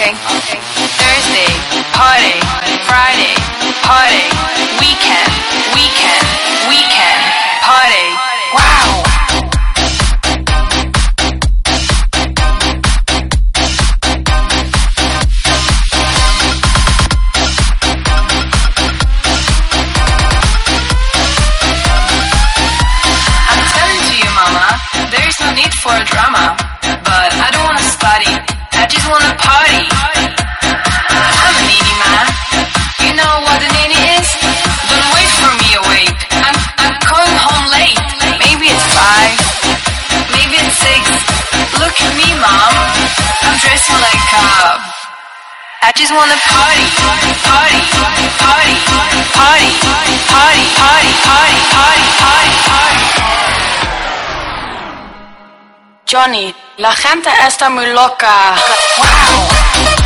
Okay. Thursday, party. Friday, party. Weekend, I just wanna party, party, party, party, party, party, party, party, party, party, party. Johnny, la gente está muy loca. Weekend,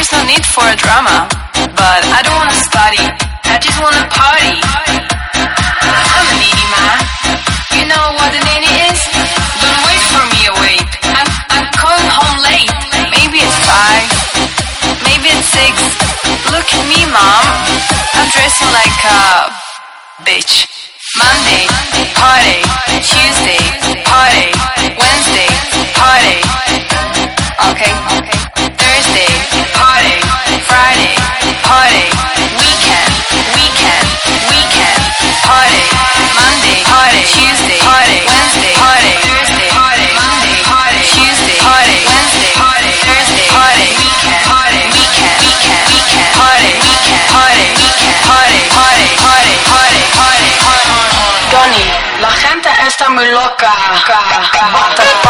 there is no need for a drama. But I don't wanna study, I just wanna party. I'm a needy man. You know what a needy is? Don't wait for me awake. I'm, I'm coming home late. Maybe it's five, maybe it's six. Look at me, mom. I'm dressing like a bitch. Monday, party. Tuesday, motherfucker.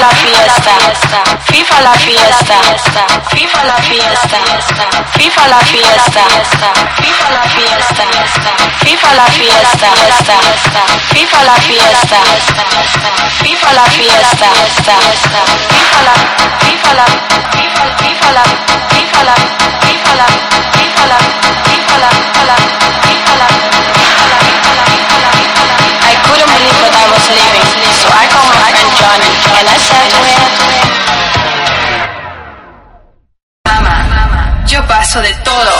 La fiesta, viva la fiesta, viva la fiesta, viva la fiesta, viva la fiesta, viva la fiesta, viva la fiesta, viva la fiesta, viva la, viva la, viva, viva la, viva la, de todo.